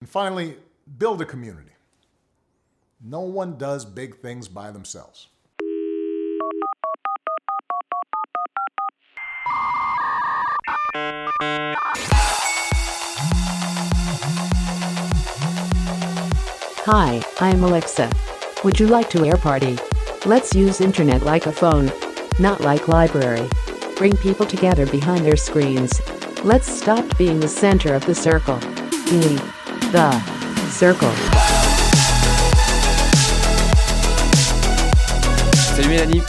And finally, build a community. No one does big things by themselves. Hi, I'm Alexa. Would you like to air party? Let's use internet like a phone, not like library. Bring people together behind their screens. Let's stop being the center of the circle. The circle. Salut Mélanie.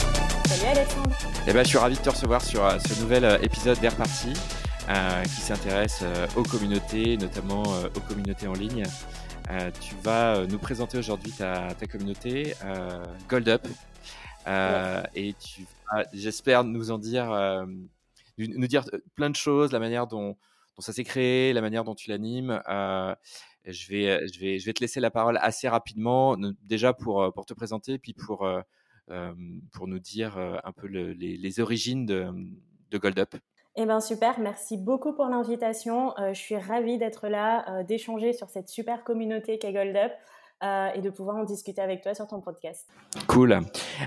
Salut Alexandre. Eh ben, je suis ravi de te recevoir sur euh, ce nouvel euh, épisode d'Air Party euh, qui s'intéresse euh, aux communautés, notamment euh, aux communautés en ligne. Euh, tu vas nous présenter aujourd'hui ta, ta communauté euh, Gold Up Euh, et tu vas, j'espère, nous en dire, euh, nous nous dire plein de choses, la manière dont, dont ça s'est créé, la manière dont tu l'animes. Euh, je vais, je vais, je vais te laisser la parole assez rapidement, déjà pour, euh, pour te présenter, puis pour euh, euh, pour nous dire euh, un peu le- les, origines de, de Gold Up. Eh ben super, merci beaucoup pour l'invitation. Euh, je suis ravie d'être là, euh, d'échanger sur cette super communauté qu'est Gold Up euh, et de pouvoir en discuter avec toi sur ton podcast. Cool.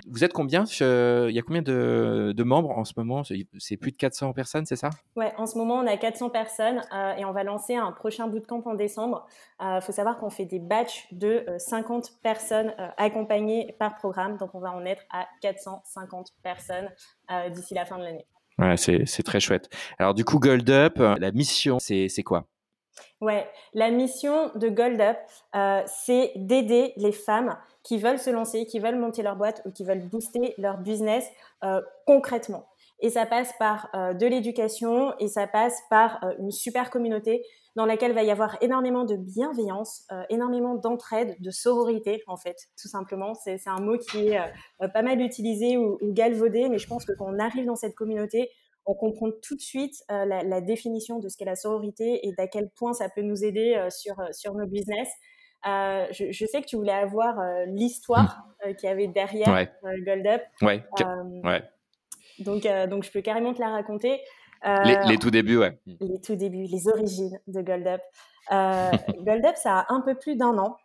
Vous êtes combien? Il y a combien de, de membres en ce moment? C'est plus de 400 personnes, c'est ça? Ouais, en ce moment, on a 400 personnes euh, et on va lancer un prochain bootcamp en décembre. Il faut savoir qu'on fait des batchs de euh, 50 personnes euh, accompagnées par programme, donc on va en être à 450 personnes euh, d'ici la fin de l'année. Ouais, c'est très chouette. Alors du coup, Gold Up, euh, la mission, c'est quoi? Ouais, la mission de Gold Up, euh, c'est d'aider les femmes qui veulent se lancer, qui veulent monter leur boîte ou qui veulent booster leur business euh, concrètement. Et ça passe par euh, de l'éducation et ça passe par une super communauté dans laquelle va y avoir énormément de bienveillance, énormément d'entraide, de sororité en fait, tout simplement. C'est un mot qui est pas mal utilisé ou galvaudé, mais je pense que quand on arrive dans cette communauté, on comprend tout de suite euh, la, la définition de ce qu'est la sororité et d'à quel point ça peut nous aider euh, sur, euh, sur nos business. Euh, je, je sais que tu voulais avoir l'histoire euh, qu'il y avait derrière Ouais. Gold Up. Ouais. donc, donc, je peux carrément te la raconter. Les, les tout débuts, ouais. les tout débuts, les origines de Gold Up. Gold Up, ça a un peu plus d'un an.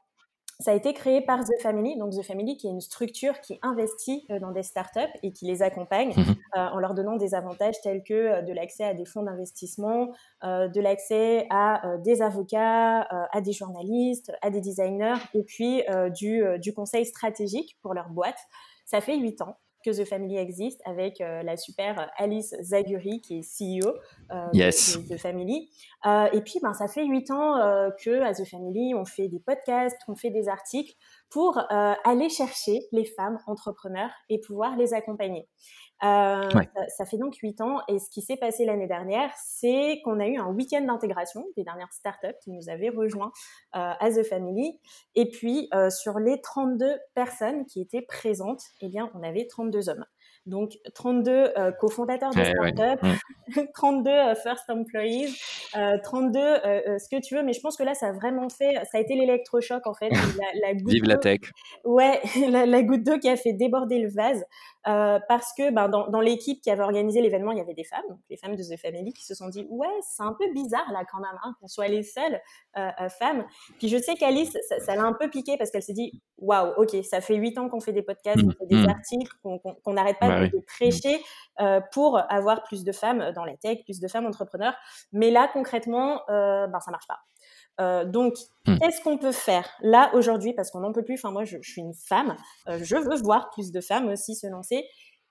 Ça a été créé par The Family, donc The Family qui est une structure qui investit euh, dans des startups et qui les accompagne Mhm. euh, en leur donnant des avantages tels que euh, de l'accès à des fonds d'investissement, euh, de l'accès à euh, des avocats, à des journalistes, à des designers et puis du, du conseil stratégique pour leur boîte. Ça fait huit ans que The Family existe avec euh, la super Alice Zaguri qui est CEO euh, de- Yes. de, The Family. Euh, et puis, ben, ça fait huit ans euh, que à The Family, on fait des podcasts, on fait des articles pour euh, aller chercher les femmes entrepreneurs et pouvoir les accompagner. Euh, Ouais. ça, ça fait donc huit ans et ce qui s'est passé l'année dernière, c'est qu'on a eu un week-end d'intégration des dernières startups qui nous avaient rejoints euh, à The Family. Et puis, euh, sur les 32 personnes qui étaient présentes, eh bien, on avait 32 hommes. Donc, 32 euh, cofondateurs de ouais. startups, 32 euh, first employees, euh, 32 euh, ce que tu veux. Mais je pense que là, ça a vraiment fait, ça a été l'électrochoc en fait. La, la goutte Vive la tech. Ouais, la, la goutte d'eau qui a fait déborder le vase euh, parce que ben, dans, dans l'équipe qui avait organisé l'événement, il y avait des femmes, donc les femmes de The Family, qui se sont dit ouais, c'est un peu bizarre là quand même hein, qu'on soit les seules euh, euh, femmes. Puis je sais qu'Alice, ça ça l'a un peu piqué parce qu'elle s'est dit waouh, ok, ça fait huit ans qu'on fait des podcasts, qu'on fait des Mhm. articles, qu'on qu'on n'arrête pas Bah de, oui. de prêcher euh, pour avoir plus de femmes dans la tech, plus de femmes entrepreneurs. Mais là concrètement, euh, ben ça marche pas. Euh, donc, Hmm. qu'est-ce qu'on peut faire là aujourd'hui? Parce qu'on n'en peut plus. Enfin, moi, je, je suis une femme. euh, je veux voir plus de femmes aussi se lancer.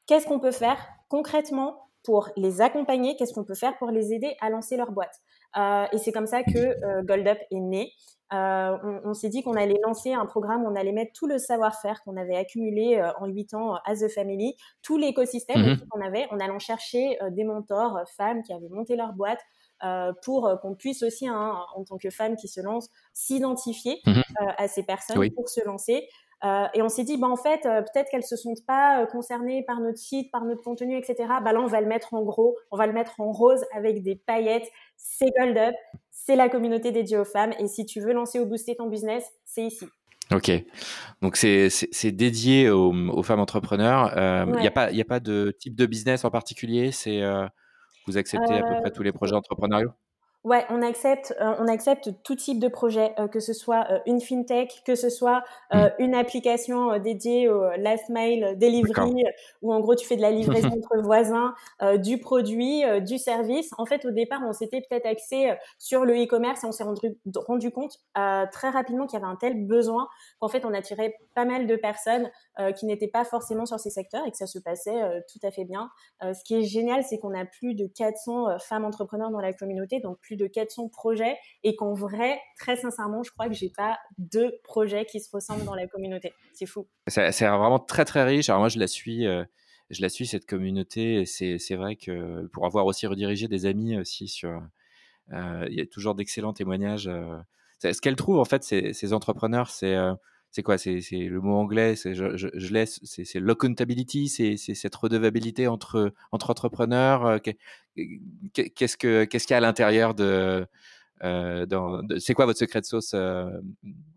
Qu'est-ce qu'on peut faire concrètement pour les accompagner? Qu'est-ce qu'on peut faire pour les aider à lancer leur boîte? Euh, Et c'est comme ça que Gold Up est né. On on s'est dit qu'on allait lancer un programme, on allait mettre tout le savoir-faire qu'on avait accumulé en huit ans à The Family, tout l'écosystème Mhm. aussi qu'on avait, en allant chercher des mentors, femmes qui avaient monté leur boîte, euh, pour euh, qu'on puisse aussi, hein, en tant que femme qui se lance, s'identifier Mhm. euh, à ces personnes Oui. pour se lancer. Euh, et on s'est dit, bah, en fait, euh, peut-être qu'elles se sentent pas euh, concernées par notre site, par notre contenu, etc. Bah, là, on va le mettre en gros, on va le mettre en rose avec des paillettes. C'est Gold Up, c'est la communauté dédiée aux femmes. Et si tu veux lancer ou booster ton business, c'est ici. Ok. Donc c'est dédié aux, aux femmes entrepreneurs. Il n'y Ouais. a pas il y a pas de type de business en particulier. C'est vous acceptez à peu Euh, près tous les projets entrepreneuriaux? Ouais, on accepte, euh, on accepte tout type de projet, euh, que ce soit euh, une fintech, que ce soit mmh. une application dédiée au last mile delivery, où en gros tu fais de la livraison entre voisins, du produit, du service. En fait, au départ, on s'était peut-être axé sur le e-commerce et on s'est rendu, rendu compte très rapidement qu'il y avait un tel besoin qu'en fait on attirait pas mal de personnes qui n'étaient pas forcément sur ces secteurs et que ça se passait tout à fait bien. ce qui est génial, c'est qu'on a plus de 400 femmes entrepreneurs dans la communauté, donc plus de 400 projets et qu'en vrai, très sincèrement, je crois que j'ai pas deux projets qui se ressemblent dans la communauté. C'est fou. C'est vraiment très très riche. Alors moi, je la suis. Euh, je la suis cette communauté. C'est vrai que pour avoir aussi redirigé des amis aussi sur, euh, il y a toujours d'excellents témoignages. Euh. ce qu'elle trouve en fait, ces, ces entrepreneurs, c'est c'est quoi C'est le mot anglais, je, laisse, c'est l'accountability, c'est cette redevabilité entre, entre entrepreneurs. Euh, qu'est-ce qu'il y a à l'intérieur de, euh, c'est quoi votre secret de sauce euh,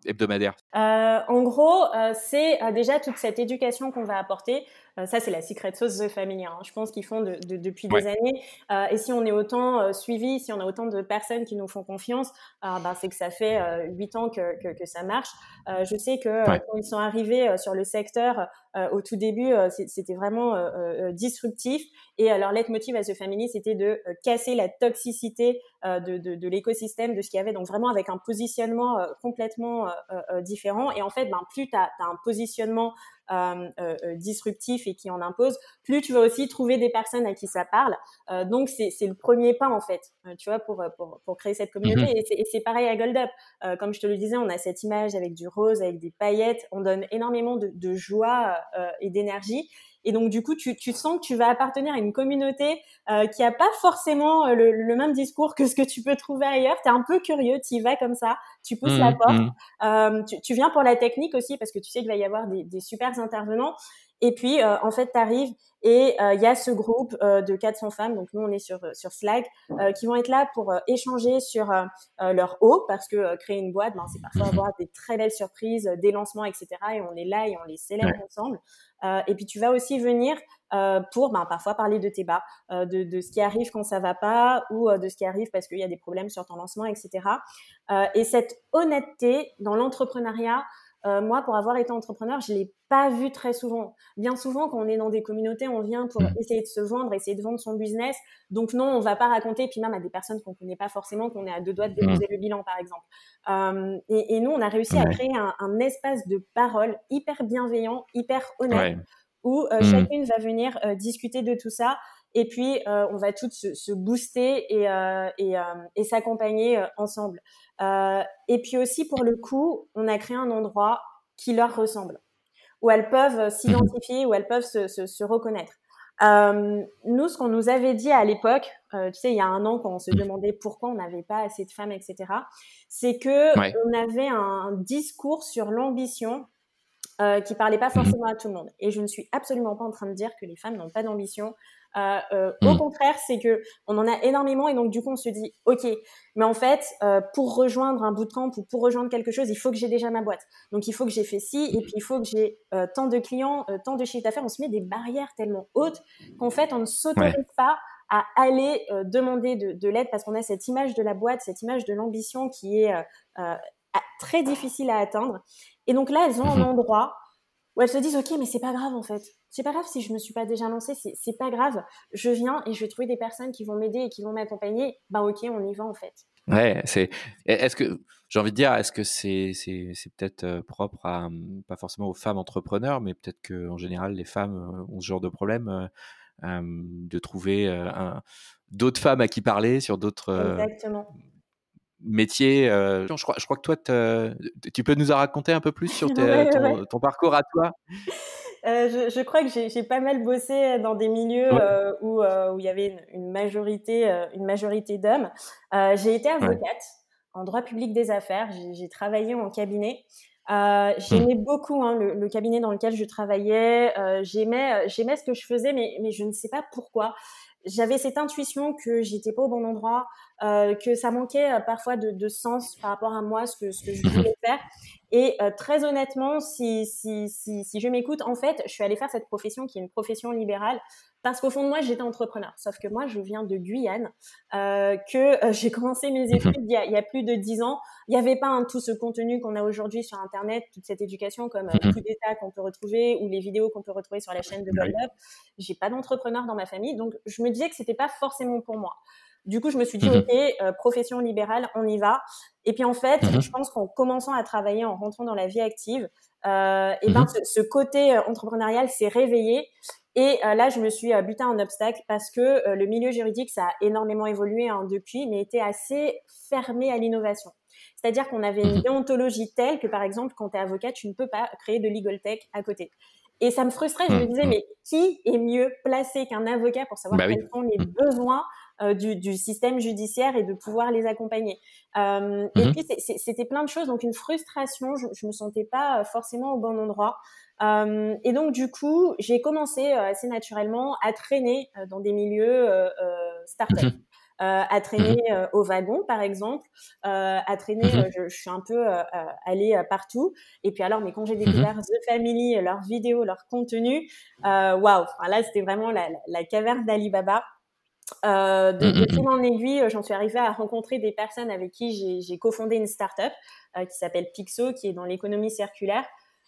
hebdomadaire? En gros, c'est déjà toute cette éducation qu'on va apporter. Ça, c'est la secret sauce The Family. Hein. Je pense qu'ils font de, de, depuis des années. et si on est autant suivi, si on a autant de personnes qui nous font confiance, bah, c'est que ça fait huit ans que, que, que, ça marche. je sais que quand ils sont arrivés sur le secteur, au tout début, c'était vraiment disruptif. Et leur leitmotiv à The Family, c'était de casser la toxicité de, de, de l'écosystème, de ce qu'il y avait. Donc vraiment avec un positionnement complètement différent. Et en fait, ben, plus tu as, un positionnement disruptif et qui en impose, plus tu vas aussi trouver des personnes à qui ça parle. donc c'est le premier pas en fait, tu vois, pour, pour, pour créer cette communauté. Mmh et c'est pareil à Gold Up. comme je te le disais, on a cette image avec du rose, avec des paillettes. On donne énormément de, de joie et d'énergie. Et donc, du coup, tu, tu, sens que tu vas appartenir à une communauté euh, qui a pas forcément euh, le, le, même discours que ce que tu peux trouver ailleurs. Tu es un peu curieux, tu y vas comme ça, tu pousses la mmh, porte. Mmh. Euh, tu, tu, viens pour la technique aussi parce que tu sais qu'il va y avoir des, des super intervenants. Et puis, euh, en fait, tu arrives et il y a ce groupe de 400 femmes, donc nous on est sur, sur Slack, qui vont être là pour échanger sur leur haut, parce que créer une boîte, ben, c'est parfois mmh. avoir des très belles surprises, des lancements, etc. Et on est là et on les célèbre ensemble. Euh, et puis tu vas aussi venir euh, pour ben, parfois parler de tes bas, euh, de, de, ce qui arrive quand ça va pas ou de ce qui arrive parce qu'il y a des problèmes sur ton lancement, etc. et cette honnêteté dans l'entrepreneuriat, moi, pour avoir été entrepreneur, je l'ai pas vu très souvent. Bien souvent, quand on est dans des communautés, on vient pour mmh. essayer de se vendre, essayer de vendre son business. Donc non, on va pas raconter, puis même à des personnes qu'on connaît pas forcément, qu'on est à deux doigts de déposer mmh. le bilan, par exemple. Euh, et, et, nous, on a réussi à créer un, un, espace de parole hyper bienveillant, hyper honnête, où euh, mmh. chacune va venir euh, discuter de tout ça. Et puis, euh, on va toutes se, se booster et, euh, et, et s'accompagner ensemble. et puis aussi, pour le coup, on a créé un endroit qui leur ressemble, où elles peuvent s'identifier, où elles peuvent se, se, se reconnaître. Euh, nous, ce qu'on nous avait dit à l'époque, euh, tu sais, il y a un an, quand on se mm. demandait pourquoi on n'avait pas assez de femmes, etc., c'est que on avait un discours sur l'ambition euh, qui parlait pas mm-hmm. forcément à tout le monde. Et je ne suis absolument pas en train de dire que les femmes n'ont pas d'ambition. Euh, euh, au mm. contraire, c'est que on en a énormément et donc du coup on se dit ok, mais en fait euh, pour rejoindre un bootcamp ou pour rejoindre quelque chose, il faut que j'ai déjà ma boîte. Donc il faut que j'ai fait ci et puis il faut que j'ai tant de clients, tant de chiffres d'affaires. On se met des barrières tellement hautes qu'en fait on ne s'autorise pas à aller demander de, de l'aide parce qu'on a cette image de la boîte, cette image de l'ambition qui est très difficile à atteindre. Et donc là, elles ont un mm-hmm. endroit où elles se disent ok, mais c'est pas grave en fait c'est pas grave si je me suis pas déjà lancée, c'est pas grave. Je viens et je vais trouver des personnes qui vont m'aider et qui vont m'accompagner. Ben ok, on y va en fait. Ouais, c'est. Est-ce que j'ai envie de dire, est-ce que c'est c'est peut-être euh, propre à hum, pas forcément aux femmes entrepreneurs, mais peut-être que en général les femmes euh, ont ce genre de problème euh, de trouver d'autres femmes à qui parler sur d'autres. Métiers. je, crois, je crois que toi, tu peux nous en raconter un peu plus sur ton, ton, parcours à toi? Euh, je, je, crois que j'ai pas mal bossé dans des milieux euh, où, euh, où il y avait une, une majorité, euh, une majorité d'hommes. Euh, j'ai été avocate en droit public des affaires. J'ai travaillé en cabinet. J'aimais mmh. beaucoup hein, le, le, cabinet dans lequel je travaillais. J'aimais, j'aimais ce que je faisais, mais, mais je ne sais pas pourquoi. J'avais cette intuition que j'étais pas au bon endroit, que ça manquait parfois de, de, sens par rapport à moi, ce que, ce que je voulais faire. Et très honnêtement, si, si, si, si je m'écoute, en fait, je suis allée faire cette profession qui est une profession libérale parce qu'au fond de moi, j'étais entrepreneur. Sauf que moi, je viens de Guyane, euh, que euh, j'ai commencé mes mhm. études il y, a, il y, a, plus de dix ans. Il n'y avait pas tout ce contenu qu'on a aujourd'hui sur Internet, toute cette éducation comme euh, mhm. tout d'état qu'on peut retrouver ou les vidéos qu'on peut retrouver sur la chaîne de Gold Up. J'ai pas d'entrepreneur dans ma famille, donc je me disais que c'était pas forcément pour moi. Du coup, je me suis dit, mhm. OK, euh, profession libérale, on y va. Et puis, en fait, je pense qu'en commençant à travailler, en rentrant dans la vie active, euh, et ben, ce, ce, côté entrepreneurial s'est réveillé. Et euh, là, je me suis euh, buté un obstacle parce que euh, le milieu juridique, ça a énormément évolué hein, depuis, mais était assez fermé à l'innovation. C'est-à-dire qu'on avait une mhm. déontologie telle que, par exemple, quand tu es avocat, tu ne peux pas créer de legal tech à côté. Et ça me frustrait. Je me mhm. disais, mais qui est mieux placé qu'un avocat pour savoir bah quels sont les mhm. Besoins du, du, système judiciaire et de pouvoir les accompagner. Euh, Et puis c'était plein de choses, donc une frustration. Je, je me sentais pas forcément au bon endroit. Euh, et donc du coup, j'ai commencé euh, assez naturellement à traîner euh, dans des milieux euh, startups. Mhm. Euh, à traîner mhm. au wagon, par exemple, euh, à traîner, mhm. je, je, suis un peu allée partout. Et puis alors, mais quand j'ai découvert The Family, leurs vidéos, leur contenu, waouh, wow, là c'était vraiment la, la caverne d'Alibaba. Euh, de, de fil en aiguille, j'en suis arrivée à rencontrer des personnes avec qui j'ai cofondé une startup euh, qui s'appelle Pixo, qui est dans l'économie circulaire.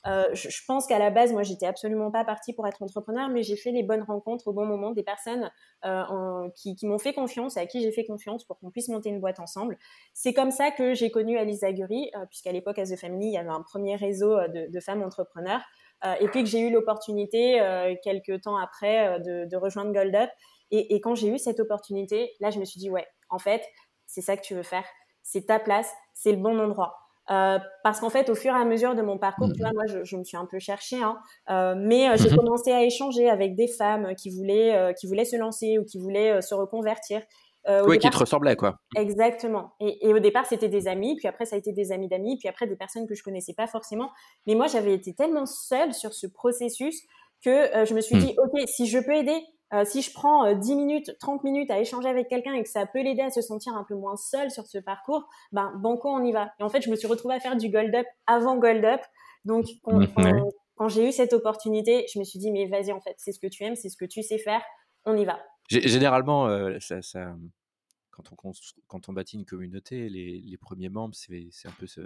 Euh, je, je, pense qu'à la base, moi, j'étais absolument pas partie pour être entrepreneur, mais j'ai fait les bonnes rencontres au bon moment, des personnes euh, en, qui, qui m'ont fait confiance et à qui j'ai fait confiance pour qu'on puisse monter une boîte ensemble. C'est comme ça que j'ai connu Alice Zaguri, euh, puisqu'à l'époque, à The Family, il y avait un premier réseau euh, de, de femmes entrepreneurs. Euh, et puis que j'ai eu l'opportunité, euh, quelques temps après, de, de, rejoindre Gold Up. Et, et quand j'ai eu cette opportunité, là, je me suis dit, ouais, en fait, c'est ça que tu veux faire. C'est ta place, c'est le bon endroit. Euh, parce qu'en fait, au fur et à mesure de mon parcours, tu vois, mhm. moi, je, je me suis un peu cherchée, hein, euh, mais euh, j'ai mhm. commencé à échanger avec des femmes qui voulaient, qui voulaient se lancer ou qui voulaient se reconvertir. oui, qui te ressemblaient, quoi. Exactement. Et, et au départ, c'était des amis, puis après, ça a été des amis d'amis, puis après, des personnes que je connaissais pas forcément. Mais moi, j'avais été tellement seule sur ce processus que je me suis mmh. dit, OK, si je peux aider euh, si je prends euh, 10 minutes, 30 minutes à échanger avec quelqu'un et que ça peut l'aider à se sentir un peu moins seul sur ce parcours, ben banco, on y va. Et en fait, je me suis retrouvée à faire du Gold Up avant Gold Up. Donc, quand, mmh, quand, j'ai eu cette opportunité, je me suis dit, mais vas-y, en fait, c'est ce que tu aimes, c'est ce que tu sais faire, on y va. Généralement, euh, ça, ça, quand, on quand on bâtit une communauté, les, les premiers membres, c'est un peu ce,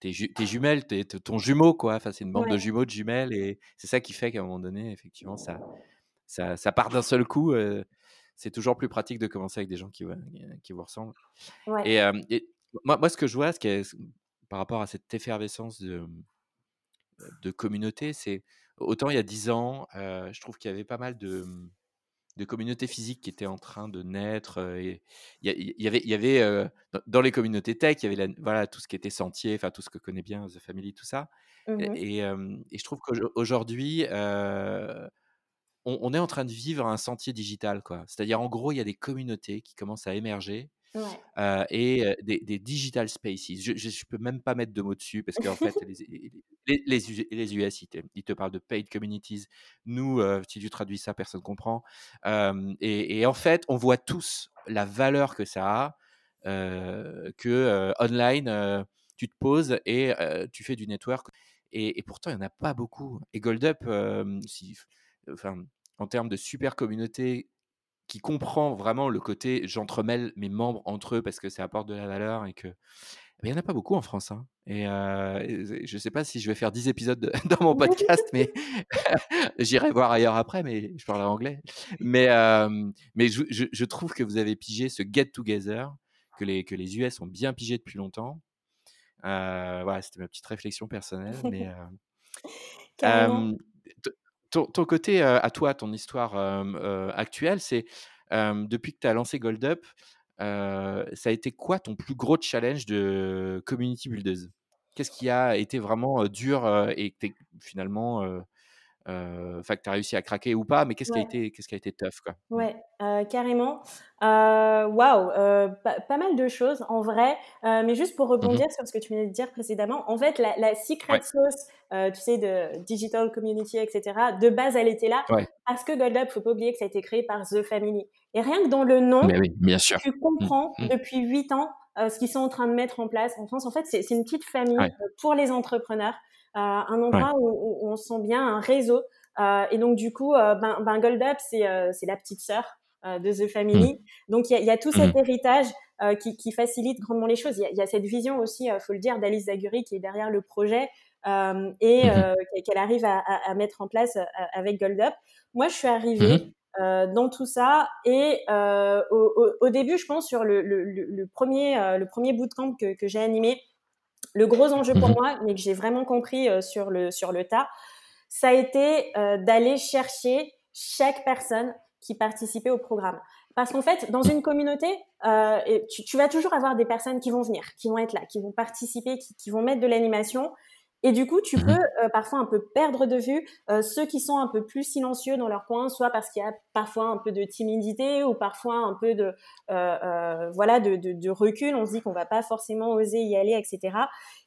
tes, ju tes, jumelles, tes, ton jumeau, quoi. Enfin, c'est une bande ouais. de jumeaux, de jumelles, et c'est ça qui fait qu'à un moment donné, effectivement, ça, ça, ça part d'un seul coup. Euh, c'est toujours plus pratique de commencer avec des gens qui, qui vous ressemblent. Ouais. Et, euh, et, moi, moi, ce que je vois, ce qui est, par rapport à cette effervescence de, de communauté, c'est autant il y a dix ans, euh, je trouve qu'il y avait pas mal de, de communautés physiques qui étaient en train de naître. il y, y, avait, il y avait euh, dans les communautés tech, il y avait la, voilà, tout ce qui était sentier, enfin tout ce que connaît bien The Family, tout ça. Mmh et, et, et, je trouve qu'aujourd'hui, on, on, est en train de vivre un sentier digital, quoi. C'est-à-dire, en gros, il y a des communautés qui commencent à émerger. Ouais. Euh, et des, des, digital spaces. Je ne peux même pas mettre de mots dessus parce qu'en fait, les, les, les, les US, ils te, ils te, parlent de paid communities. Nous, euh, si tu traduis ça, personne ne comprend. Euh, et, et, en fait, on voit tous la valeur que ça a, euh, que online, tu te poses et tu fais du network. Et, et pourtant, il n'y en a pas beaucoup. Et Gold Up, si, enfin, en termes de super communauté qui comprend vraiment le côté j'entremêle mes membres entre eux parce que ça apporte de la valeur et que il n'y en a pas beaucoup en France. Hein. Et euh, je ne sais pas si je vais faire 10 épisodes de, dans mon podcast, mais j'irai voir ailleurs après, mais je parle anglais. Mais, euh, mais je, je, je, trouve que vous avez pigé ce get-together, que les, que les US ont bien pigé depuis longtemps. Euh, voilà, c'était ma petite réflexion personnelle. mais, ton, côté euh, à toi, ton histoire euh, euh, actuelle, c'est depuis que tu as lancé Gold Up, ça a été quoi ton plus gros challenge de community builders? Qu'est-ce qui a été vraiment dur et que finalement enfin que tu as réussi à craquer ou pas, mais qu'est-ce qui a été, qu'est-ce qui a été tough quoi? Mmh. Ouais, carrément. Waouh, pas, mal de choses en vrai. mais juste pour mmh rebondir sur ce que tu venais de dire précédemment, en fait, la, secret sauce, tu sais, de digital community, etc. De base, elle était là parce que GoldUp, faut pas oublier que ça a été créé par The Family. Et rien que dans le nom, oui, bien sûr. tu comprends depuis huit ans ce qu'ils sont en train de mettre en place en France. En fait, c'est une petite famille pour les entrepreneurs. Euh, un endroit où, on sent bien un réseau. Euh, et donc, du coup, euh, ben, ben Gold Up, c'est la petite sœur de The Family. Mmh. Donc, il y, a, tout cet mmh. héritage qui, facilite grandement les choses. Il y, a cette vision aussi, il faut le dire, d'Alice Zaguri qui est derrière le projet et mmh qu'elle arrive à, mettre en place avec Gold Up. Moi, je suis arrivée dans tout ça et au, début, je pense, sur le, premier, le premier bootcamp que, que j'ai animé, le gros enjeu pour mhm. moi, mais que j'ai vraiment compris euh, sur, le, sur le tas, ça a été euh, d'aller chercher chaque personne qui participait au programme. Parce qu'en fait, dans une communauté, euh, tu, vas toujours avoir des personnes qui vont venir, qui vont être là, qui vont participer, qui vont mettre de l'animation. Et du coup, tu mmh peux euh, parfois un peu perdre de vue euh, ceux qui sont un peu plus silencieux dans leur coin, soit parce qu'il y a parfois un peu de timidité ou parfois un peu de euh, voilà de, de, recul. On se dit qu'on va pas forcément oser y aller, etc.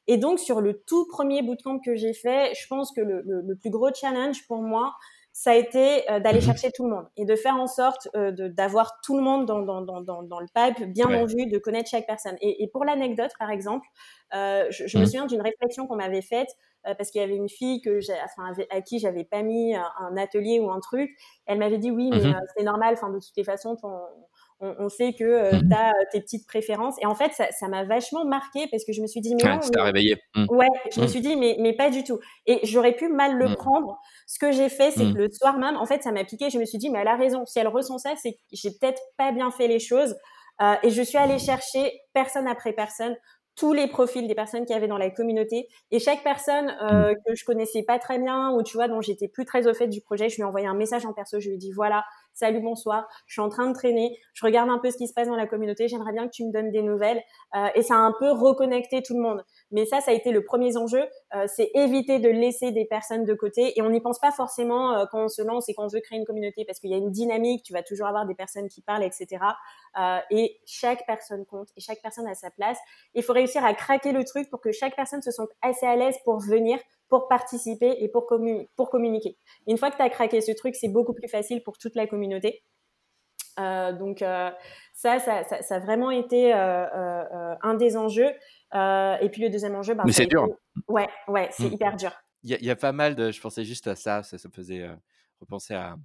Et donc sur le tout premier bootcamp que j'ai fait, je pense que le, le, le plus gros challenge pour moi, ça a été euh, d'aller mhm. chercher tout le monde et de faire en sorte euh, d'avoir tout le monde dans, dans, dans, dans, le pipe, bien en vue, de connaître chaque personne. Et, et pour l'anecdote, par exemple, euh, je, je me mhm. souviens d'une réflexion qu'on m'avait faite euh, parce qu'il y avait une fille que enfin, à qui j'avais pas mis un atelier ou un truc. Elle m'avait dit oui, mais mhm. c'est normal. Enfin, de toutes les façons, ton, on, sait que euh, mmh. tu as euh, tes petites préférences. Et en fait, ça m'a vachement marqué parce que je me suis dit, mais non. Ça réveillé. Mmh. Ouais, je me mmh. suis dit, mais, mais pas du tout. Et j'aurais pu mal le prendre. Ce que j'ai fait, c'est que le soir même, en fait, ça m'a piqué. Je me suis dit, mais elle a raison. Si elle ressent ça, c'est que j'ai peut-être pas bien fait les choses. Euh, et je suis allée chercher personne après personne tous les profils des personnes qui avaient dans la communauté et chaque personne euh, que je connaissais pas très bien ou tu vois dont j'étais plus très au fait du projet, je lui ai envoyé un message en perso, je lui ai dit voilà, salut, bonsoir, je suis en train de traîner, je regarde un peu ce qui se passe dans la communauté, j'aimerais bien que tu me donnes des nouvelles. Euh, et ça a un peu reconnecté tout le monde. Mais ça, ça a été le premier enjeu, euh, c'est éviter de laisser des personnes de côté. Et on n'y pense pas forcément euh, quand on se lance et quand on veut créer une communauté, parce qu'il y a une dynamique, tu vas toujours avoir des personnes qui parlent, etc. et chaque personne compte, et chaque personne a sa place. Il faut réussir à craquer le truc pour que chaque personne se sente assez à l'aise pour venir, pour participer et pour, communiquer. Une fois que tu as craqué ce truc, c'est beaucoup plus facile pour toute la communauté. Euh, donc euh, ça, ça, ça, a vraiment été euh, un des enjeux. Et puis le deuxième enjeu, mais c'est dur. Ouais, ouais, c'est mmh. hyper dur. Il y, a pas mal de, je pensais juste à ça, ça, me faisait repenser à,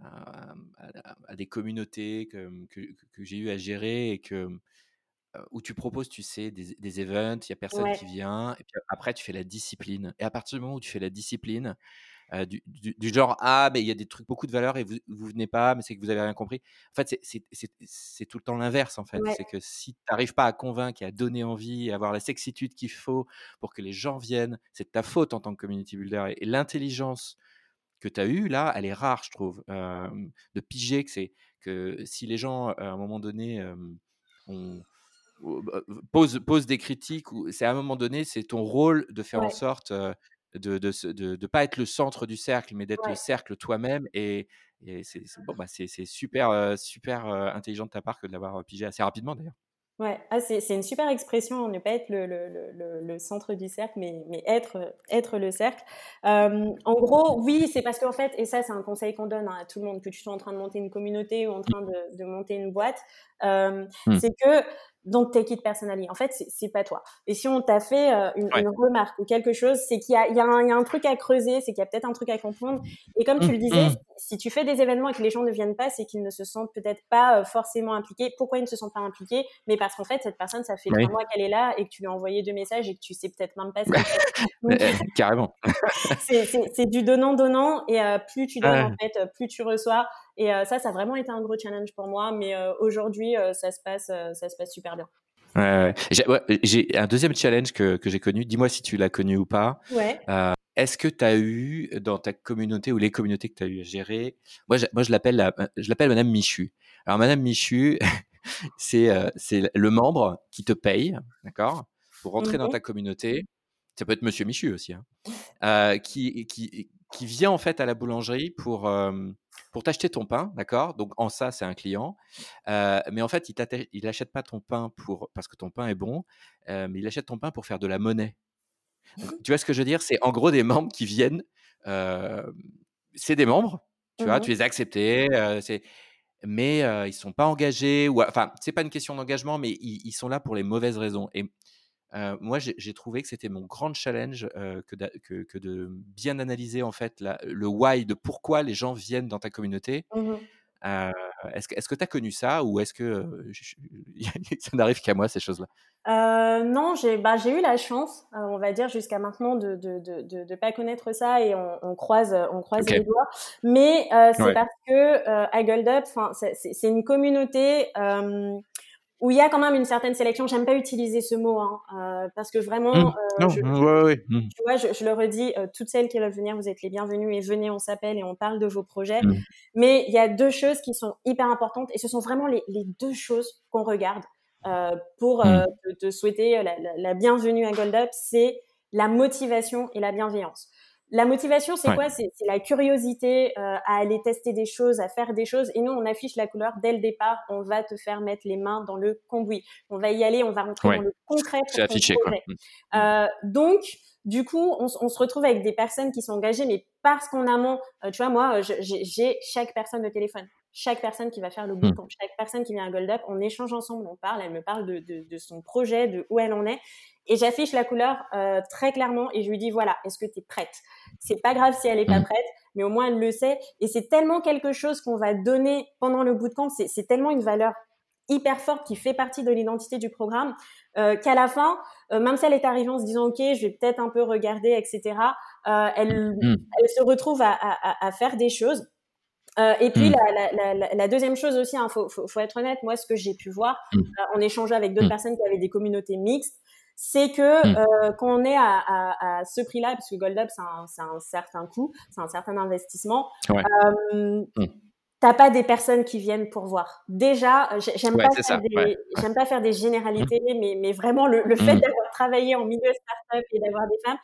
à, des communautés que, que, que j'ai eu à gérer et que où tu proposes, tu sais, des, des events, il y a personne qui vient, et puis après tu fais la discipline. Et à partir du moment où tu fais la discipline, du, du, genre ah mais il y a des trucs beaucoup de valeurs et vous vous venez pas, mais c'est que vous avez rien compris. En fait, c'est tout le temps l'inverse en fait. C'est que si tu n'arrives pas à convaincre et à donner envie, à avoir la sexitude qu'il faut pour que les gens viennent, c'est de ta faute en tant que community builder. Et, l'intelligence que tu as eue là, elle est rare, je trouve, de piger que c'est que si les gens à un moment donné ont bah, pose, pose des critiques, c'est à un moment donné, c'est ton rôle de faire en sorte de ne de, de, pas être le centre du cercle, mais d'être le cercle toi-même. Et, c'est bon, bah, super, super intelligent de ta part que de l'avoir pigé assez rapidement d'ailleurs. Ouais, ah, c'est une super expression, ne pas être le, le, le, le, centre du cercle, mais, mais être, être le cercle. en gros, oui, c'est parce qu'en fait, et ça c'est un conseil qu'on donne à tout le monde, que tu sois en train de monter une communauté ou en train de, de monter une boîte, mmh. c'est que donc take it personally. En fait, c'est pas toi. Et si on t'a fait euh, une, remarque ou quelque chose, c'est qu'il y, y, y, a un truc à creuser, c'est qu'il y a peut-être un truc à comprendre. Et comme tu le mmh, disais, mmh. si tu fais des événements et que les gens ne viennent pas, c'est qu'ils ne se sentent peut-être pas euh, forcément impliqués. Pourquoi ils ne se sentent pas impliqués? Mais parce qu'en fait, cette personne, ça fait trois mois qu'elle est là et que tu lui as envoyé deux messages et que tu sais peut-être même pas ce qu'elle fait. Carrément. c'est du donnant-donnant et euh, plus tu donnes, en fait, plus tu reçois. Et euh, ça, ça a vraiment été un gros challenge pour moi. Mais euh, aujourd'hui, euh, ça, se passe, ça se passe super bien. Ouais, J'ai un deuxième challenge que, que j'ai connu. Dis-moi si tu l'as connu ou pas. Ouais. Est-ce que tu as eu dans ta communauté ou les communautés que tu as eu à gérer Moi, je, moi, je l'appelle je l'appelle Madame Michu. Alors, Madame Michu, c'est c'est le membre qui te paye, d'accord, pour rentrer dans mmh ta communauté. Ça peut être Monsieur Michu aussi, hein, qui, qui, qui vient en fait à la boulangerie pour, pour t'acheter ton pain, d'accord? Donc en ça, c'est un client. mais en fait, il n'achète pas ton pain pour, parce que ton pain est bon, mais il achète ton pain pour faire de la monnaie. tu vois ce que je veux dire? C'est en gros des membres qui viennent. c'est des membres, tu vois, mmh tu les as acceptés. c'est mais ils sont pas engagés ou enfin c'est pas une question d'engagement mais ils, ils, sont là pour les mauvaises raisons et moi, j'ai trouvé que c'était mon grand challenge que, que, de bien analyser en fait le why de pourquoi les gens viennent dans ta communauté. Mmh est-ce que tu as connu ça ou est-ce que ça n'arrive qu'à moi ces choses-là? Non, j'ai bah, eu la chance, on va dire jusqu'à maintenant, de ne pas connaître ça et on, croise, on croise les doigts. Mais c'est parce que à Gold Up, c'est une communauté où il y a quand même une certaine sélection. J'aime pas utiliser ce mot hein, euh, parce que vraiment, mmh. euh, je, mmh. tu vois, je, le redis, euh, toutes celles qui veulent venir, vous êtes les bienvenues et venez, on s'appelle et on parle de vos projets. Mmh. Mais il y a deux choses qui sont hyper importantes et ce sont vraiment les, les deux choses qu'on regarde euh, pour te, te, souhaiter la, la, la, bienvenue à Gold Up, c'est la motivation et la bienveillance. La motivation, c'est quoi? C'est la curiosité euh, à aller tester des choses, à faire des choses. Et nous, on affiche la couleur dès le départ. On va te faire mettre les mains dans le cambouis. On va y aller, on va rentrer dans le concret. C'est affiché, quoi. Mmh. Euh, donc, du coup, on, on, se retrouve avec des personnes qui sont engagées, mais parce qu'en amont, euh, tu vois, moi, j'ai chaque personne de téléphone chaque personne qui va faire le mmh. bootcamp, chaque personne qui vient à Gold Up, on échange ensemble, on parle, elle me parle de, de, de son projet, de où elle en est, et j'affiche la couleur euh, très clairement et je lui dis voilà, est-ce que tu es prête? C'est pas grave si elle est pas mmh. prête, mais au moins elle le sait. Et c'est tellement quelque chose qu'on va donner pendant le bootcamp, c'est tellement une valeur hyper forte qui fait partie de l'identité du programme euh, qu'à la fin, euh, même si elle est arrivée en se disant ok, je vais peut-être un peu regarder, etc. Euh, elle, mmh. elle se retrouve à, à, à faire des choses euh, et puis mmh. la, la, la, la, deuxième chose aussi, il hein, faut, faut, faut, être honnête, moi ce que j'ai pu voir mmh. euh, en échangeant avec d'autres mmh. personnes qui avaient des communautés mixtes, c'est que euh, quand on est à, à, à ce prix-là, parce que Gold Up c'est un, un, certain coût, c'est un certain investissement, ouais. t'as pas des personnes qui viennent pour voir. Déjà, j'aime ouais, pas, faire des, ouais. j'aime pas faire des généralités, mais, mais vraiment le, le fait d'avoir travaillé en milieu startup et d'avoir des femmes,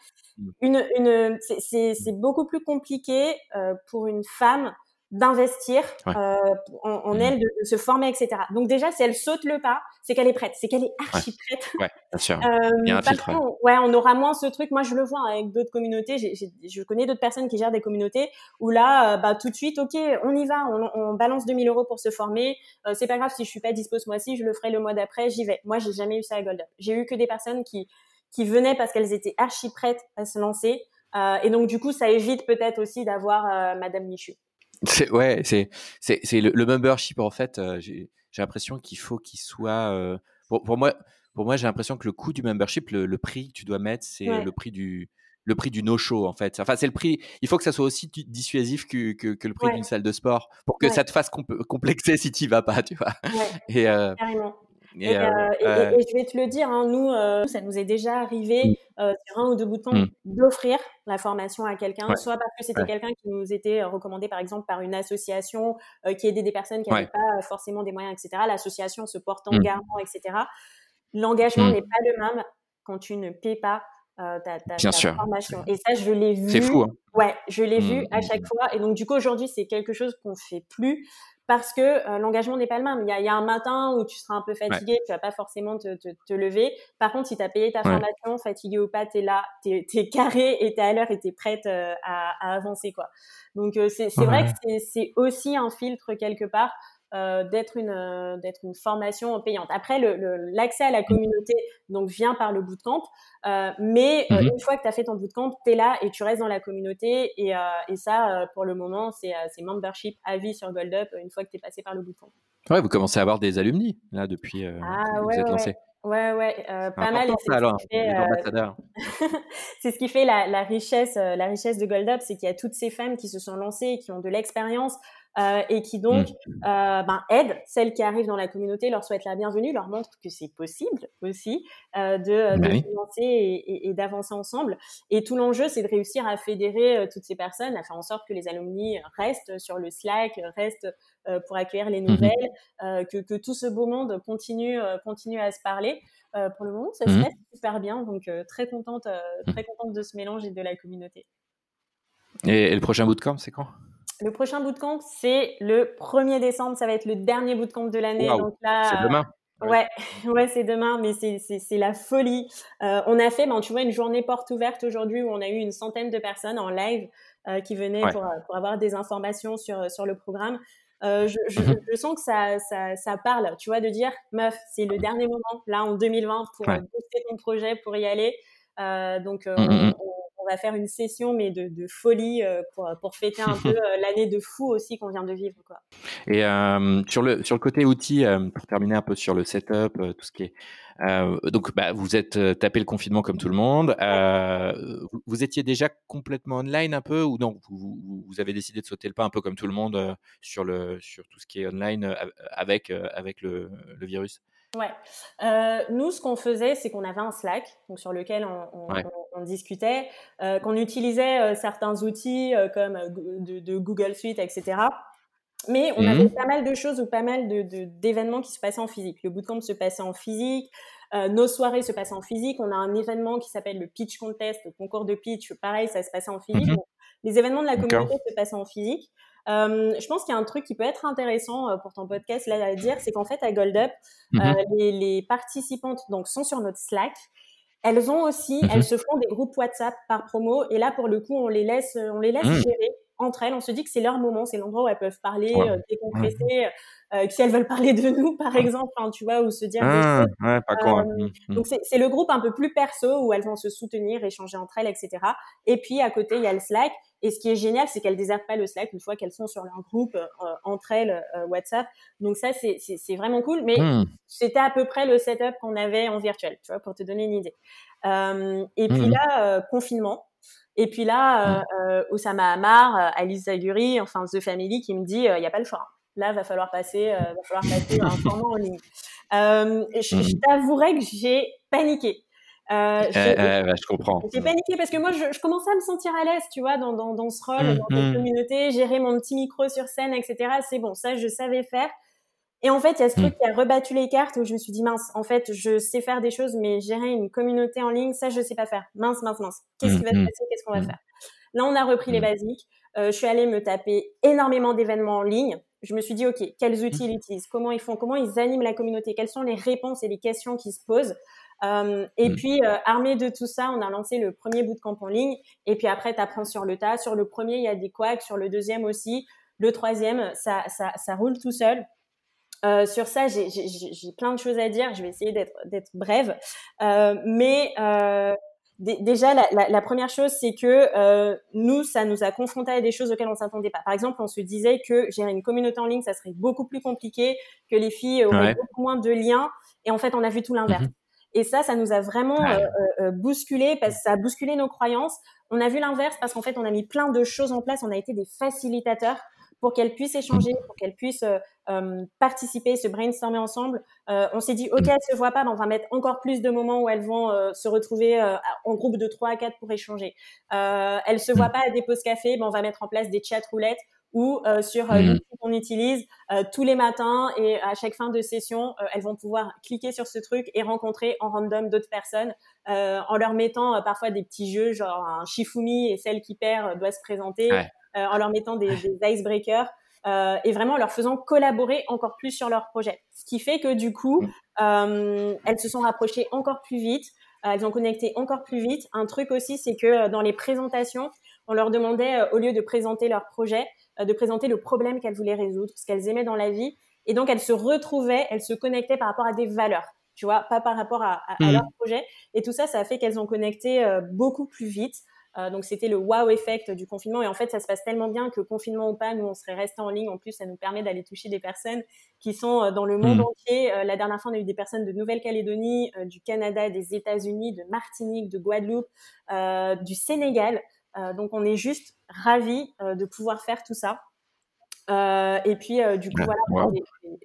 une, une, c'est beaucoup plus compliqué pour une femme d'investir euh, en, en mmh. elle, de, de, se former, etc. Donc déjà, si elle saute le pas, c'est qu'elle est prête, c'est qu'elle est archi prête. Ouais, bien sûr. Euh, Il y a un filtre. Ouais, on aura moins ce truc. Moi, je le vois avec d'autres communautés. J je connais d'autres personnes qui gèrent des communautés où là, euh, bah tout de suite, ok, on y va, on, on balance 2000 euros pour se former. Euh, c'est pas grave si je suis pas dispo ce mois-ci, je le ferai le mois d'après, j'y vais. Moi, j'ai jamais eu ça à Gold Up. J'ai eu que des personnes qui qui venaient parce qu'elles étaient archi prêtes à se lancer. Euh, et donc du coup, ça évite peut-être aussi d'avoir euh, Madame Michu. C'est, ouais, c'est, c'est, c'est le, le, membership en fait. Euh, j'ai, j'ai l'impression qu'il faut qu'il soit. Euh, pour, pour, moi, pour moi, j'ai l'impression que le coût du membership, le, le prix que tu dois mettre, c'est ouais. le prix du le prix du no-show en fait. Enfin, c'est le prix. Il faut que ça soit aussi dissuasif que, que, que le prix ouais. d'une salle de sport pour que ouais. ça te fasse complexer si tu vas pas, tu vois. Et euh, carrément. Et, et, euh, euh, et, et, je vais te le dire, hein, nous, euh, ça nous est déjà arrivé mm. sur un ou deux boutons mm. d'offrir la formation à quelqu'un, ouais. soit parce que c'était ouais. quelqu'un qui nous était recommandé par exemple par une association qui aidait des personnes qui n'avaient pas forcément des moyens, etc. L'association se porte en mm. garant, etc. L'engagement n'est pas le même quand tu ne paies pas euh, ta, ta, ta formation. Et ça, je l'ai vu. C'est fou. Hein. Ouais, je l'ai vu à chaque fois. Et donc, du coup, aujourd'hui, c'est quelque chose qu'on fait plus parce que euh, l'engagement n'est pas le même. Il y, a, il y, a, un matin où tu seras un peu fatigué, ouais. tu vas pas forcément te, te, te, lever. Par contre, si tu as payé ta formation, fatigué ou pas, tu es là, tu es, es, carré et tu es à l'heure et tu es prête euh, à, à, avancer. quoi. Donc, euh, c'est ouais. vrai que c'est aussi un filtre quelque part euh, d'être une euh, une formation payante. Après, l'accès à la communauté donc vient par le bootcamp, euh, mais mm -hmm. une fois que tu as fait ton bootcamp, tu es là et tu restes dans la communauté et, et ça, pour le moment, c'est membership à vie sur Gold Up une fois que tu es passé par le bootcamp. Ouais, vous commencez à avoir des alumni là depuis ah, que vous ouais, êtes ouais. lancé. Ouais, ouais, euh, pas mal. C'est euh, ce qui fait la, la richesse, la richesse de Gold Up, c'est qu'il y a toutes ces femmes qui se sont lancées, qui ont de l'expérience, euh, et qui donc mmh. euh, ben, aident celles qui arrivent dans la communauté, leur souhaitent la bienvenue, leur montrent que c'est possible aussi euh, de, de se lancer et, et, et d'avancer ensemble. Et tout l'enjeu, c'est de réussir à fédérer toutes ces personnes, à faire en sorte que les alumni restent sur le Slack, restent pour accueillir les mmh nouvelles, mmh. que, que, tout ce beau monde continue, continue à se parler. pour le moment, ça se passe super bien, donc très contente, très contente de ce mélange et de la communauté. Et, le prochain bootcamp, c'est quand? Le prochain bootcamp, c'est le 1er décembre. Ça va être le dernier bootcamp de l'année. Donc là, c'est demain. Ouais, ouais, c'est demain, mais c'est la folie. Euh, on a fait, ben, tu vois, une journée porte ouverte aujourd'hui où on a eu une centaine de personnes en live euh, qui venaient pour, pour, avoir des informations sur, sur le programme. Euh, je, je, mhm. je, sens que ça, ça, ça, parle, tu vois, de dire, meuf, c'est le dernier moment, là, en 2020, pour ouais. ton projet, pour y aller. Euh, donc, euh, mmh, mmh. on, on, va faire une session, mais de, de folie euh, pour, pour fêter un peu l'année de fou aussi qu'on vient de vivre. Quoi. Et sur, le, sur le côté outils, pour terminer un peu sur le setup, tout ce qui est euh, donc, bah, vous êtes tapé le confinement comme tout le monde. Euh, vous, vous, étiez déjà complètement online un peu ou non? Vous, vous, avez décidé de sauter le pas un peu comme tout le monde sur, le, sur tout ce qui est online avec, avec le, le virus? Ouais. Euh, nous, ce qu'on faisait, c'est qu'on avait un Slack donc sur lequel on, on, ouais. on, on discutait, euh, qu'on utilisait euh, certains outils comme de, de, Google Suite, etc. Mais on mmh. avait pas mal de choses ou pas mal d'événements de, de, qui se passaient en physique. Le bootcamp se passait en physique, nos soirées se passaient en physique. On a un événement qui s'appelle le Pitch Contest, le concours de pitch. Pareil, ça se passait en physique. Mmh. les événements de la communauté se passaient en physique. Euh, je pense qu'il y a un truc qui peut être intéressant euh, pour ton podcast là à dire, c'est qu'en fait à Gold Up, mm -hmm. euh, les, les, participantes donc sont sur notre Slack. Elles ont aussi, mm -hmm. elles se font des groupes WhatsApp par promo et là pour le coup on les laisse, on les laisse mm. gérer entre elles. On se dit que c'est leur moment, c'est l'endroit où elles peuvent parler, ouais. euh, décompresser, euh, si elles veulent parler de nous, par exemple, hein, tu vois, ou se dire. Ah, ouais, pas con, euh. Donc c'est le groupe un peu plus perso où elles vont se soutenir, échanger entre elles, etc. Et puis à côté, il y a le Slack. Et ce qui est génial, c'est qu'elles désertent pas le Slack une fois qu'elles sont sur leur groupe euh, entre elles euh, WhatsApp. Donc ça, c'est vraiment cool. Mais mmh. c'était à peu près le setup qu'on avait en virtuel, tu vois, pour te donner une idée. Euh, et puis mmh. là, confinement. Et puis là, euh, Oussama Hamar, Alice Zaguri, enfin The Family, qui me dit, il n'y a pas le choix. Là, va falloir passer, euh, va falloir passer un format en ligne. Je, je t'avouerai que j'ai paniqué. Euh, je, euh, bah, je, comprends. J'ai paniqué parce que moi, je, je, commençais à me sentir à l'aise, tu vois, dans, dans, dans ce rôle, mmh, dans cette mmh. communauté, gérer mon petit micro sur scène, etc. C'est bon, ça, je savais faire. Et en fait, il y a ce truc mmh. qui a rebattu les cartes où je me suis dit, mince, en fait, je sais faire des choses, mais gérer une communauté en ligne, ça, je sais pas faire. Mince, mince, mince. Qu'est-ce qui va se passer? Qu'est-ce qu'on va faire? Là, on a repris les basiques. Euh, je suis allée me taper énormément d'événements en ligne je me suis dit, OK, quels outils ils utilisent? Comment ils font? Comment ils animent la communauté? Quelles sont les réponses et les questions qui se posent? Euh, et mmh. puis, euh, armé de tout ça, on a lancé le premier bootcamp en ligne. Et puis après, tu apprends sur le tas. Sur le premier, il y a des couacs. Sur le deuxième aussi. Le troisième, ça, ça, ça roule tout seul. Euh, sur ça, j'ai plein de choses à dire. Je vais essayer d'être brève. Mais déjà, la, la, la, première chose, c'est que nous, ça nous a confrontés à des choses auxquelles on s'attendait pas. Par exemple, on se disait que gérer une communauté en ligne, ça serait beaucoup plus compliqué, que les filles auraient ouais. beaucoup moins de liens. Et en fait, on a vu tout l'inverse. Mm -hmm. Et ça, ça nous a vraiment euh, euh, bousculé, parce que ça a bousculé nos croyances. On a vu l'inverse parce qu'en fait, on a mis plein de choses en place. On a été des facilitateurs pour qu'elles puissent échanger, pour qu'elles puissent euh, euh, participer, se brainstormer ensemble. Euh, on s'est dit, OK, elles se voient pas, mais on va mettre encore plus de moments où elles vont euh, se retrouver euh, en groupe de 3 à 4 pour échanger. Euh, elles se voient pas à des pauses café, ben on va mettre en place des chats roulettes ou euh, sur euh, l'outil qu'on utilise euh, tous les matins et à chaque fin de session, elles vont pouvoir cliquer sur ce truc et rencontrer en random d'autres personnes en leur mettant parfois des petits jeux, genre un Shifumi et celle qui perd doit se présenter. Ouais euh, en leur mettant des, des icebreakers. Euh, et vraiment en leur faisant collaborer encore plus sur leur projet. Ce qui fait que du coup, mm. euh, elles se sont rapprochées encore plus vite, euh, elles ont connecté encore plus vite. Un truc aussi, c'est que euh, dans les présentations, on leur demandait, au lieu de présenter leur projet, de présenter le problème qu'elles voulaient résoudre, ce qu'elles aimaient dans la vie. Et donc, elles se retrouvaient, elles se connectaient par rapport à des valeurs, tu vois, pas par rapport à, à, à mmh. leur projet. Et tout ça, ça a fait qu'elles ont connecté beaucoup plus vite. Euh, donc c'était le wow effect du confinement et en fait ça se passe tellement bien que confinement ou pas, nous on serait resté en ligne. En plus ça nous permet d'aller toucher des personnes qui sont euh, dans le monde mmh. entier. Euh, la dernière fois on a eu des personnes de Nouvelle-Calédonie, euh, du Canada, des États-Unis, de Martinique, de Guadeloupe, euh, du Sénégal. Donc on est juste ravis de pouvoir faire tout ça. et puis du coup voilà, wow.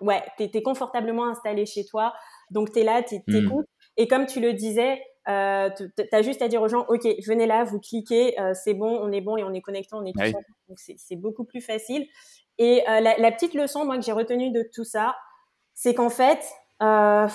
ouais, t'es es confortablement installé chez toi, donc t'es là, t'écoutes. Mmh. Et comme tu le disais, euh, tu as juste à dire aux gens, OK, venez là, vous cliquez, euh, c'est bon, on est bon et on est connecté, on est tout oui. Donc, c'est beaucoup plus facile. Et euh, la, la, petite leçon, moi, que j'ai retenue de tout ça, c'est qu'en fait, euh,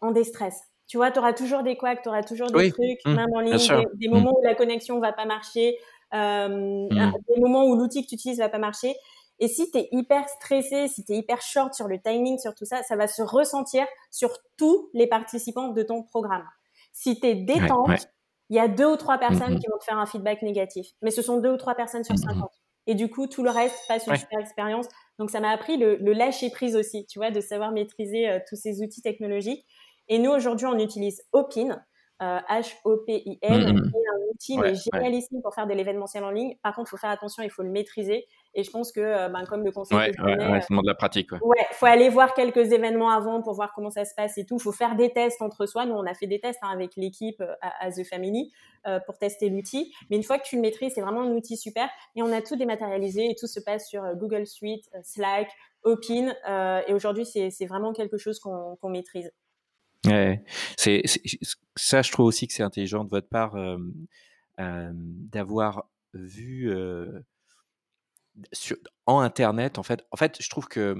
on déstresse. Tu vois, tu auras toujours des couacs, tu auras toujours des oui. trucs, mmh, même en ligne, des, des, moments mmh. où la connexion va pas marcher. euh, des moments où l'outil que tu utilises va pas marcher. Et si tu es hyper stressé, si tu es hyper short sur le timing, sur tout ça, ça va se ressentir sur tous les participants de ton programme. Si tu es détente, il y a deux ou trois personnes qui vont te faire un feedback négatif. Mais ce sont deux ou trois personnes sur 50. Mm-hmm. Et du coup, tout le reste passe une super expérience. Donc, ça m'a appris le, lâcher prise aussi, tu vois, de savoir maîtriser euh, tous ces outils technologiques. Et nous, aujourd'hui, on utilise Opin. H-O-P-I-N, euh, mm, mm. un outil génialissime pour faire de l'événementiel en ligne. Par contre, il faut faire attention, il faut le maîtriser. Et je pense que, euh, ben, comme le conseil ouais, je ouais, c'est de la pratique. Ouais, il faut aller voir quelques événements avant pour voir comment ça se passe et tout. Il faut faire des tests entre soi. Nous, on a fait des tests hein, avec l'équipe euh, à, The Family pour tester l'outil. Mais une fois que tu le maîtrises, c'est vraiment un outil super. Et on a tout dématérialisé et tout se passe sur Google Suite, Slack, Opin. et aujourd'hui, c'est vraiment quelque chose qu'on maîtrise. Ouais, c'est, ça, je trouve aussi que c'est intelligent de votre part euh, euh, d'avoir vu euh, sur, en Internet, en fait, en fait, je trouve que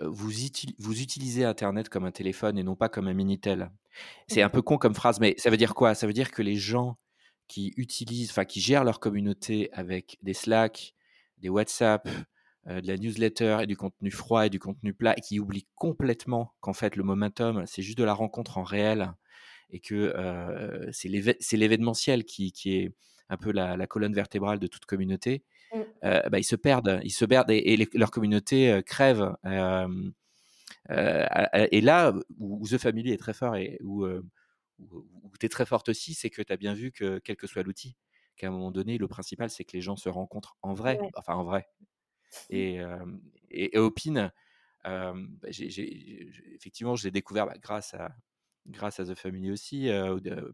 vous, vous utilisez Internet comme un téléphone et non pas comme un Minitel. C'est un peu con comme phrase, mais ça veut dire quoi? Ça veut dire que les gens qui utilisent, enfin, qui gèrent leur communauté avec des Slack, des WhatsApp, de la newsletter et du contenu froid et du contenu plat et qui oublie complètement qu'en fait le momentum c'est juste de la rencontre en réel et que euh, c'est l'événementiel qui, qui, est un peu la, colonne vertébrale de toute communauté, mmh. euh, bah, ils se perdent, ils se perdent et, leur communauté crève. et là où, The Family est très fort et où, où, tu es très forte aussi, c'est que tu as bien vu que quel que soit l'outil, qu'à un moment donné, le principal c'est que les gens se rencontrent en vrai, enfin en vrai, et, et, Opin, bah, effectivement, je l'ai découvert bah, grâce, à, grâce à The Family aussi,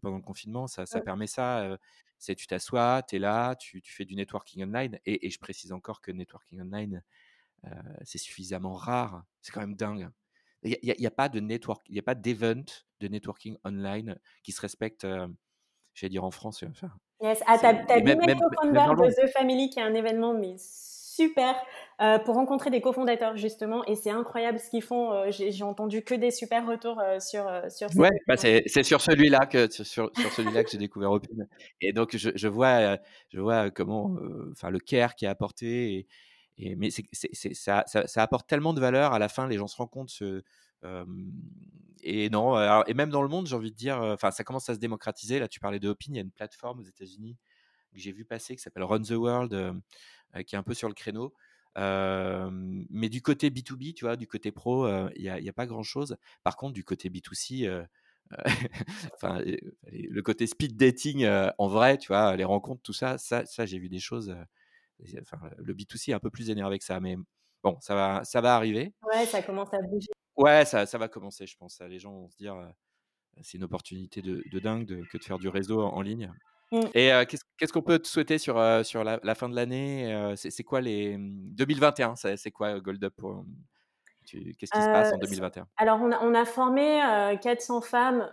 pendant le confinement. Ça, ça permet ça. c'est tu t'assois, tu es là, tu, tu, fais du networking online. Et, et, je précise encore que networking online, c'est suffisamment rare. C'est quand même dingue. Il n'y a, a, pas de network, il n'y a pas d'event de networking online qui se respecte, j'allais dire en France. Enfin, yes. Ah, t'as, as même, même, de The Family qui est un événement, mais super euh, pour rencontrer des cofondateurs justement et c'est incroyable ce qu'ils font. Euh, j'ai entendu que des super retours euh, sur sur. Ouais, bah c'est sur celui-là que sur, sur celui-là que j'ai découvert Opin et donc je, je vois je vois comment enfin le care qui est apporté et, et mais c'est ça, ça, ça, apporte tellement de valeur à la fin les gens se rendent compte ce, et non et même dans le monde j'ai envie de dire enfin ça commence à se démocratiser là tu parlais de Opin il y a une plateforme aux États-Unis que j'ai vu passer qui s'appelle Run the World euh, qui est un peu sur le créneau. mais du côté B2B, tu vois, du côté pro, il n'y a, a, pas grand-chose. Par contre, du côté B2C, enfin, le côté speed dating en vrai, tu vois, les rencontres, tout ça, ça, ça j'ai vu des choses. enfin, le B2C est un peu plus énervé que ça, mais bon, ça va, ça va arriver. Ouais, ça commence à bouger. Ouais, ça, ça va commencer, je pense. Les gens vont se dire, c'est une opportunité de, dingue de, que de faire du réseau en ligne. Mmh. Et qu'est-ce qu'on peut te souhaiter sur, sur la, fin de l'année C'est quoi les 2021 mmh, C'est quoi Gold Up Qu'est-ce qui se passe en 2021 Alors, on a, on a formé 400 femmes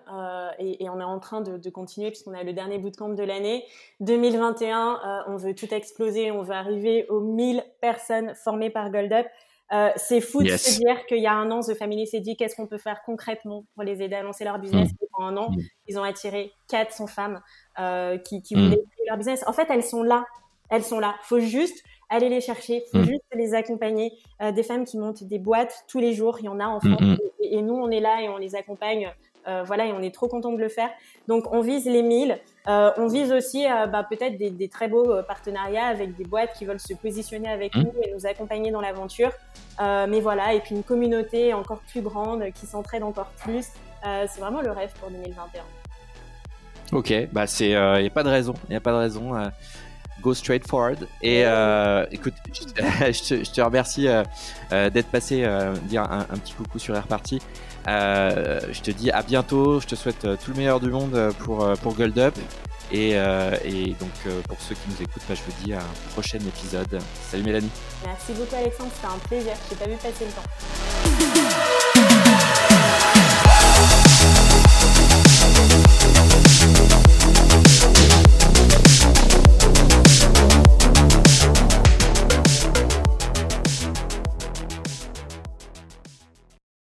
et, on est en train de, continuer puisqu'on a le dernier bootcamp de l'année. 2021, on veut tout exploser. On veut arriver aux 1000 personnes formées par Gold Up. Euh, c'est fou de se dire qu'il y a un an, The Family s'est dit qu'est-ce qu'on peut faire concrètement pour les aider à lancer leur business. Mm. En un an, mm. ils ont attiré 400 femmes euh, qui, qui mm. voulaient créer leur business. En fait, elles sont là. Elles sont là. faut juste aller les chercher, faut juste les accompagner. Euh, des femmes qui montent des boîtes tous les jours, il y en a en France. et, nous, on est là et on les accompagne euh, voilà, et on est trop content de le faire. Donc, on vise les 1000. Euh, on vise aussi euh, bah, peut-être des, très beaux partenariats avec des boîtes qui veulent se positionner avec mmh. nous et nous accompagner dans l'aventure. mais voilà, et puis une communauté encore plus grande qui s'entraide encore plus. c'est vraiment le rêve pour 2021. Ok, bah c'est, il n'y a pas de raison, il n'y a pas de raison. go straight forward. Et écoute, je te, remercie d'être passé dire un, un, petit coucou sur Air Party. Euh, je te dis à bientôt. Je te souhaite euh, tout le meilleur du monde euh, pour, pour Gold Up. Et, et donc, pour ceux qui nous écoutent, bah, je vous dis à un prochain épisode. Salut Mélanie. Merci beaucoup, Alexandre. C'était un plaisir. Je n'ai pas vu passer le temps.